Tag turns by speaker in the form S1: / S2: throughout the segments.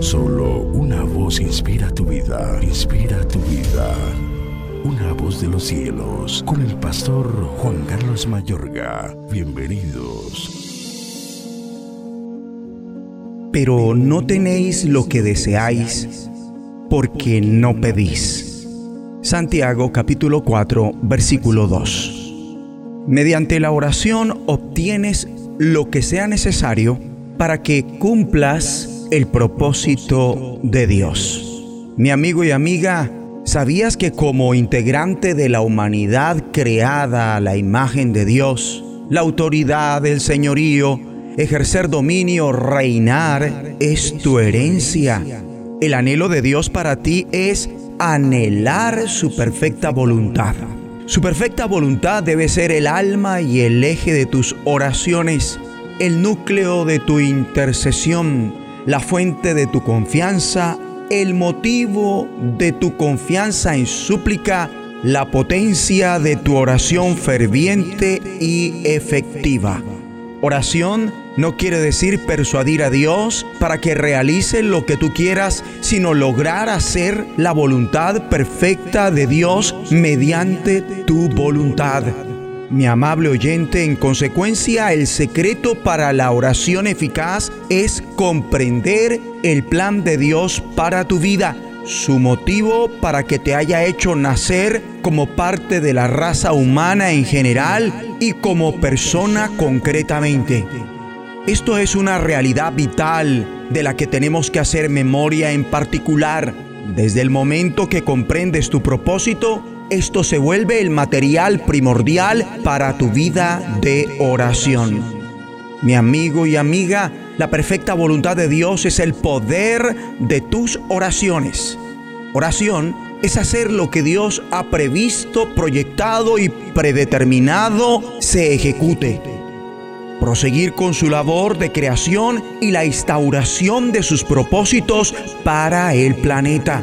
S1: Solo una voz inspira tu vida, inspira tu vida. Una voz de los cielos, con el pastor Juan Carlos Mayorga. Bienvenidos.
S2: Pero no tenéis lo que deseáis, porque no pedís. Santiago capítulo 4, versículo 2. Mediante la oración obtienes lo que sea necesario para que cumplas el propósito de Dios. Mi amigo y amiga, ¿sabías que como integrante de la humanidad creada a la imagen de Dios, la autoridad del señorío, ejercer dominio, reinar, es tu herencia? El anhelo de Dios para ti es anhelar su perfecta voluntad. Su perfecta voluntad debe ser el alma y el eje de tus oraciones, el núcleo de tu intercesión la fuente de tu confianza, el motivo de tu confianza en súplica, la potencia de tu oración ferviente y efectiva. Oración no quiere decir persuadir a Dios para que realice lo que tú quieras, sino lograr hacer la voluntad perfecta de Dios mediante tu voluntad. Mi amable oyente, en consecuencia, el secreto para la oración eficaz es comprender el plan de Dios para tu vida, su motivo para que te haya hecho nacer como parte de la raza humana en general y como persona concretamente. Esto es una realidad vital de la que tenemos que hacer memoria en particular. Desde el momento que comprendes tu propósito, esto se vuelve el material primordial para tu vida de oración. Mi amigo y amiga, la perfecta voluntad de Dios es el poder de tus oraciones. Oración es hacer lo que Dios ha previsto, proyectado y predeterminado se ejecute. Proseguir con su labor de creación y la instauración de sus propósitos para el planeta.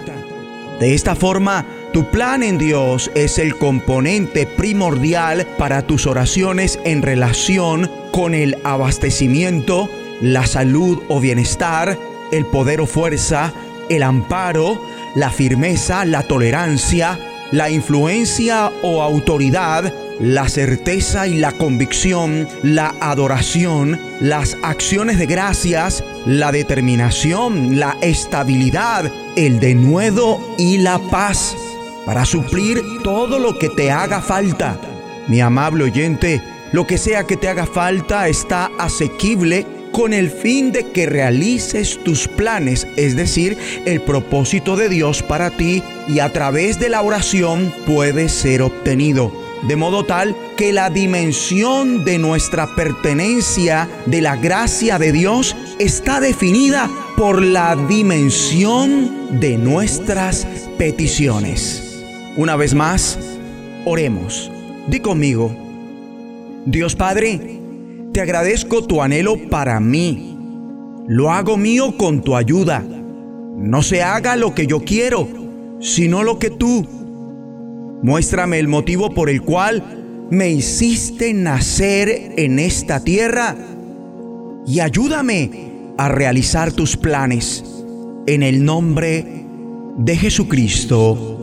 S2: De esta forma, tu plan en Dios es el componente primordial para tus oraciones en relación con el abastecimiento, la salud o bienestar, el poder o fuerza, el amparo, la firmeza, la tolerancia, la influencia o autoridad, la certeza y la convicción, la adoración, las acciones de gracias, la determinación, la estabilidad, el denuedo y la paz para suplir todo lo que te haga falta. Mi amable oyente, lo que sea que te haga falta está asequible con el fin de que realices tus planes, es decir, el propósito de Dios para ti y a través de la oración puede ser obtenido. De modo tal que la dimensión de nuestra pertenencia de la gracia de Dios está definida por la dimensión de nuestras peticiones. Una vez más, oremos. Di conmigo, Dios Padre, te agradezco tu anhelo para mí. Lo hago mío con tu ayuda. No se haga lo que yo quiero, sino lo que tú. Muéstrame el motivo por el cual me hiciste nacer en esta tierra y ayúdame a realizar tus planes. En el nombre de Jesucristo.